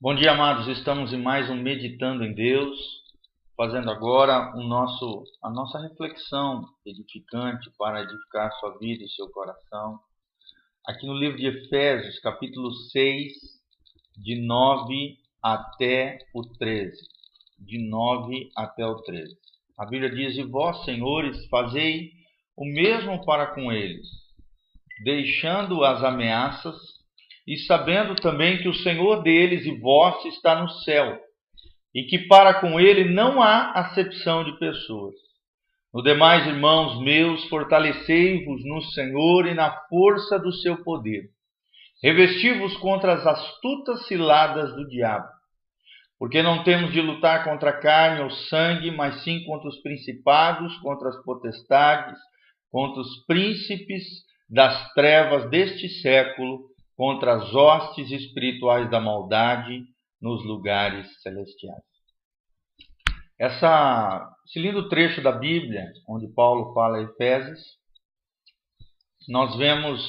Bom dia, amados. Estamos em mais um Meditando em Deus, fazendo agora o nosso, a nossa reflexão edificante para edificar sua vida e seu coração. Aqui no livro de Efésios, capítulo 6, de 9 até o 13. De 9 até o 13. A Bíblia diz: E vós, senhores, fazei o mesmo para com eles, deixando as ameaças e sabendo também que o Senhor deles e vosso está no céu, e que para com ele não há acepção de pessoas. No demais, irmãos meus, fortalecei-vos no Senhor e na força do seu poder. Revesti-vos contra as astutas ciladas do diabo. Porque não temos de lutar contra a carne ou sangue, mas sim contra os principados, contra as potestades, contra os príncipes das trevas deste século, contra as hostes espirituais da maldade nos lugares celestiais. Essa, esse lindo trecho da Bíblia, onde Paulo fala Efésios, nós vemos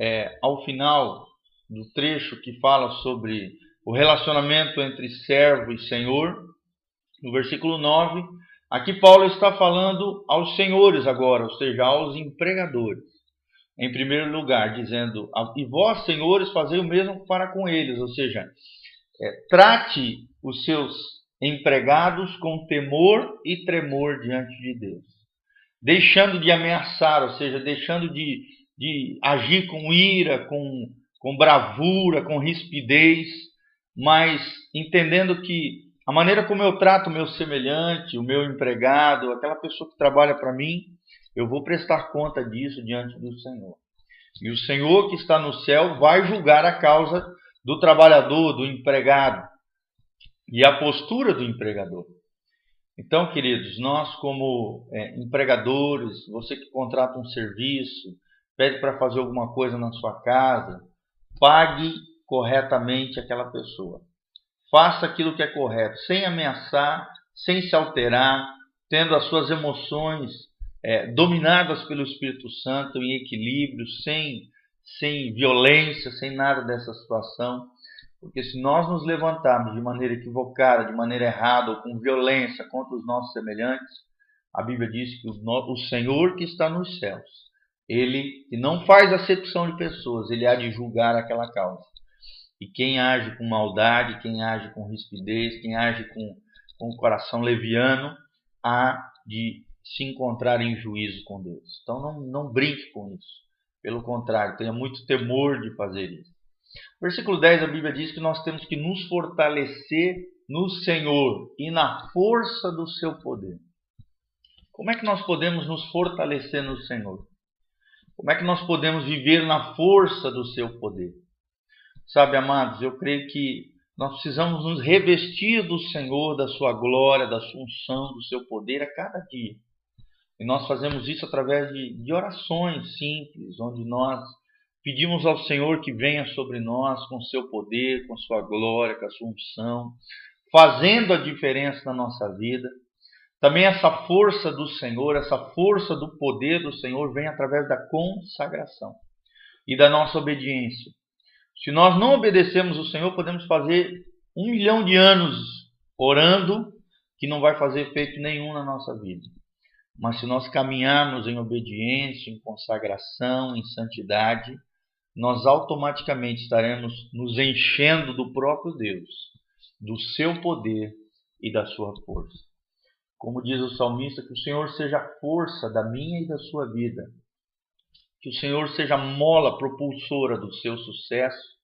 é, ao final do trecho que fala sobre o relacionamento entre servo e senhor, no versículo 9, aqui Paulo está falando aos senhores agora, ou seja, aos empregadores em primeiro lugar, dizendo: E vós, senhores, fazei o mesmo para com eles, ou seja, é, trate os seus empregados com temor e tremor diante de Deus, deixando de ameaçar, ou seja, deixando de, de agir com ira, com, com bravura, com rispidez, mas entendendo que a maneira como eu trato o meu semelhante, o meu empregado, aquela pessoa que trabalha para mim, eu vou prestar conta disso diante do Senhor. E o Senhor que está no céu vai julgar a causa do trabalhador, do empregado e a postura do empregador. Então, queridos, nós como é, empregadores, você que contrata um serviço, pede para fazer alguma coisa na sua casa, pague corretamente aquela pessoa. Faça aquilo que é correto, sem ameaçar, sem se alterar, tendo as suas emoções é, dominadas pelo Espírito Santo, em equilíbrio, sem, sem violência, sem nada dessa situação. Porque se nós nos levantarmos de maneira equivocada, de maneira errada ou com violência contra os nossos semelhantes, a Bíblia diz que o, o Senhor que está nos céus, ele que não faz acepção de pessoas, ele há de julgar aquela causa. E quem age com maldade, quem age com rispidez, quem age com, com o coração leviano, há de se encontrar em juízo com Deus. Então não, não brinque com isso. Pelo contrário, tenha muito temor de fazer isso. Versículo 10, a Bíblia diz que nós temos que nos fortalecer no Senhor e na força do seu poder. Como é que nós podemos nos fortalecer no Senhor? Como é que nós podemos viver na força do seu poder? Sabe, amados, eu creio que nós precisamos nos revestir do Senhor, da sua glória, da sua unção, do seu poder a cada dia. E nós fazemos isso através de, de orações simples, onde nós pedimos ao Senhor que venha sobre nós com seu poder, com sua glória, com a sua unção, fazendo a diferença na nossa vida. Também essa força do Senhor, essa força do poder do Senhor vem através da consagração e da nossa obediência. Se nós não obedecemos o Senhor, podemos fazer um milhão de anos orando que não vai fazer efeito nenhum na nossa vida. Mas se nós caminharmos em obediência, em consagração, em santidade, nós automaticamente estaremos nos enchendo do próprio Deus, do seu poder e da sua força. Como diz o salmista, que o Senhor seja a força da minha e da sua vida. Que o Senhor seja a mola propulsora do seu sucesso,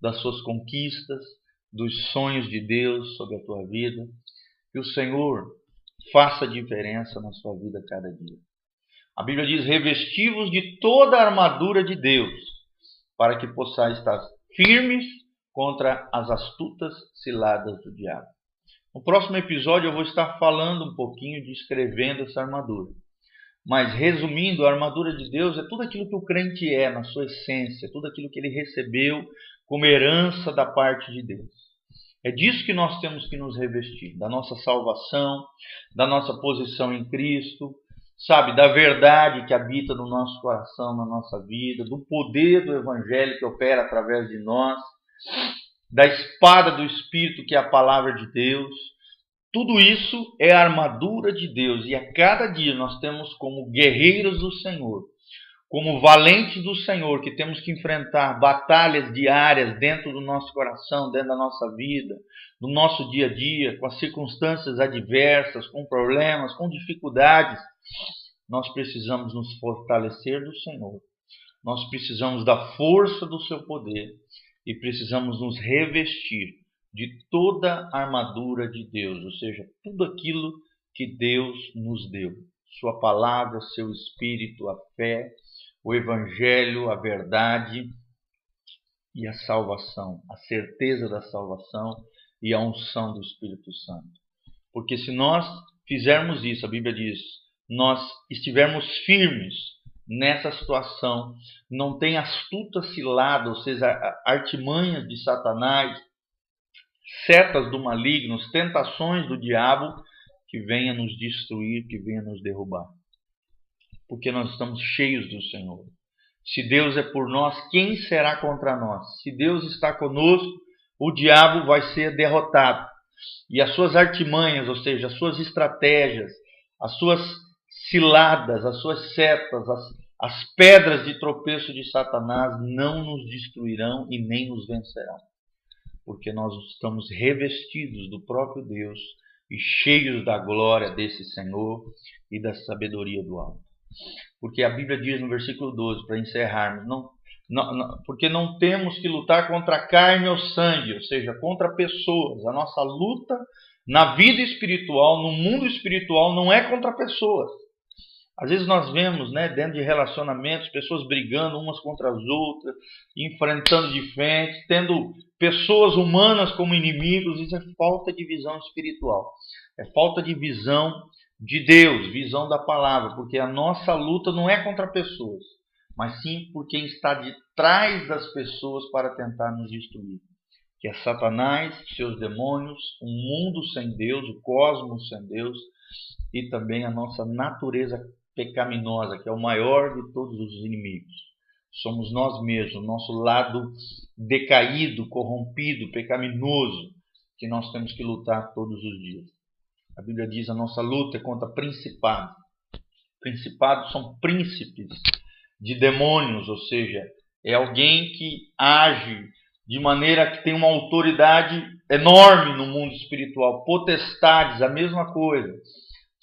das suas conquistas, dos sonhos de Deus sobre a tua vida. Que o Senhor faça diferença na sua vida cada dia. A Bíblia diz: revestivos de toda a armadura de Deus, para que possais estar firmes contra as astutas ciladas do diabo. No próximo episódio eu vou estar falando um pouquinho, descrevendo essa armadura. Mas resumindo, a armadura de Deus é tudo aquilo que o crente é na sua essência, tudo aquilo que ele recebeu como herança da parte de Deus. É disso que nós temos que nos revestir, da nossa salvação, da nossa posição em Cristo, sabe, da verdade que habita no nosso coração, na nossa vida, do poder do Evangelho que opera através de nós. da espada do Espírito, que é a palavra de Deus. Tudo isso é a armadura de Deus e a cada dia nós temos como guerreiros do Senhor, como valentes do Senhor, que temos que enfrentar batalhas diárias dentro do nosso coração, dentro da nossa vida, no nosso dia a dia, com as circunstâncias adversas, com problemas, com dificuldades. Nós precisamos nos fortalecer do Senhor. Nós precisamos da força do seu poder e precisamos nos revestir de toda a armadura de Deus, ou seja, tudo aquilo que Deus nos deu. Sua palavra, seu espírito, a fé, o evangelho, a verdade e a salvação, a certeza da salvação e a unção do Espírito Santo. Porque se nós fizermos isso, a Bíblia diz, nós estivermos firmes nessa situação, não tem astuta cilada, ou seja, artimanhas de Satanás, setas do maligno, tentações do diabo que venha nos destruir, que venha nos derrubar. Porque nós estamos cheios do Senhor. Se Deus é por nós, quem será contra nós? Se Deus está conosco, o diabo vai ser derrotado. E as suas artimanhas, ou seja, as suas estratégias, as suas ciladas, as suas setas, as, as pedras de tropeço de Satanás não nos destruirão e nem nos vencerão porque nós estamos revestidos do próprio Deus e cheios da glória desse Senhor e da sabedoria do alto. Porque a Bíblia diz no versículo 12, para encerrarmos, não, não, não, porque não temos que lutar contra carne ou sangue, ou seja, contra pessoas. A nossa luta na vida espiritual, no mundo espiritual, não é contra pessoas. Às vezes nós vemos, né, dentro de relacionamentos, pessoas brigando umas contra as outras, enfrentando de frente, tendo pessoas humanas como inimigos. Isso é falta de visão espiritual. É falta de visão de Deus, visão da palavra, porque a nossa luta não é contra pessoas, mas sim por quem está de trás das pessoas para tentar nos destruir. Que é Satanás, seus demônios, um mundo sem Deus, o cosmos sem Deus e também a nossa natureza pecaminosa, que é o maior de todos os inimigos. Somos nós mesmos, nosso lado decaído, corrompido, pecaminoso, que nós temos que lutar todos os dias. A Bíblia diz a nossa luta é contra principados. Principados são príncipes de demônios, ou seja, é alguém que age de maneira que tem uma autoridade enorme no mundo espiritual. Potestades, a mesma coisa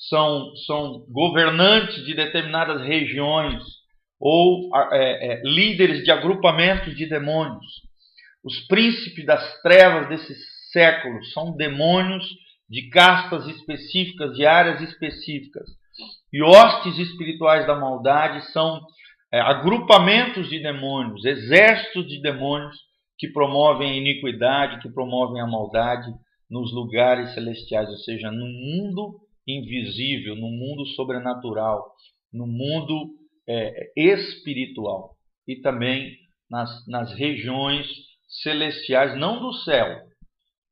são, são governantes de determinadas regiões ou é, é, líderes de agrupamentos de demônios. Os príncipes das trevas desse século são demônios de castas específicas, de áreas específicas. E hostes espirituais da maldade são é, agrupamentos de demônios, exércitos de demônios que promovem a iniquidade, que promovem a maldade nos lugares celestiais, ou seja, no mundo invisível, no mundo sobrenatural, no mundo é, espiritual e também nas, nas regiões celestiais, não do céu.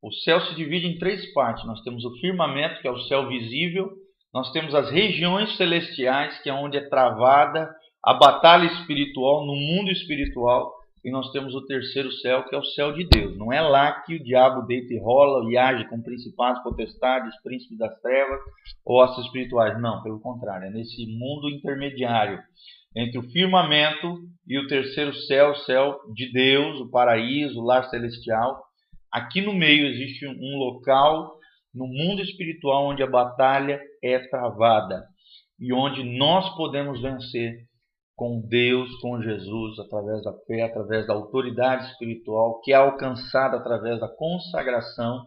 O céu se divide em três partes. Nós temos o firmamento, que é o céu visível, nós temos as regiões celestiais, que é onde é travada a batalha espiritual no mundo espiritual, e nós temos o terceiro céu, que é o céu de Deus. Não é lá que o diabo deita e rola e age com principados, potestades, príncipes das trevas ou ossos espirituais. Não, pelo contrário, é nesse mundo intermediário entre o firmamento e o terceiro céu, o céu de Deus, o paraíso, o lar celestial. Aqui no meio existe um local no mundo espiritual onde a batalha é travada e onde nós podemos vencer com Deus, com Jesus, através da fé, através da autoridade espiritual, que é alcançada através da consagração,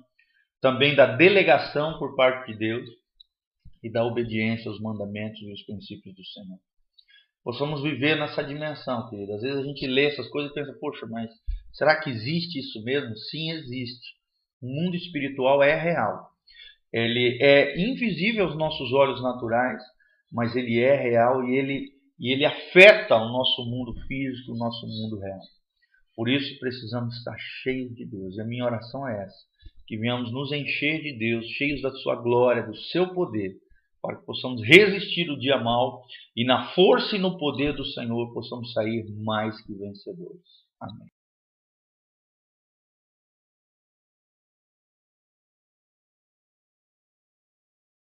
também da delegação por parte de Deus e da obediência aos mandamentos e aos princípios do Senhor. Possamos viver nessa dimensão, querido. Às vezes a gente lê essas coisas e pensa, poxa, mas será que existe isso mesmo? Sim, existe. O mundo espiritual é real. Ele é invisível aos nossos olhos naturais, mas ele é real e ele e ele afeta o nosso mundo físico, o nosso mundo real. Por isso precisamos estar cheios de Deus. E a minha oração é essa: que venhamos nos encher de Deus, cheios da Sua glória, do Seu poder, para que possamos resistir o dia mal e na força e no poder do Senhor possamos sair mais que vencedores. Amém.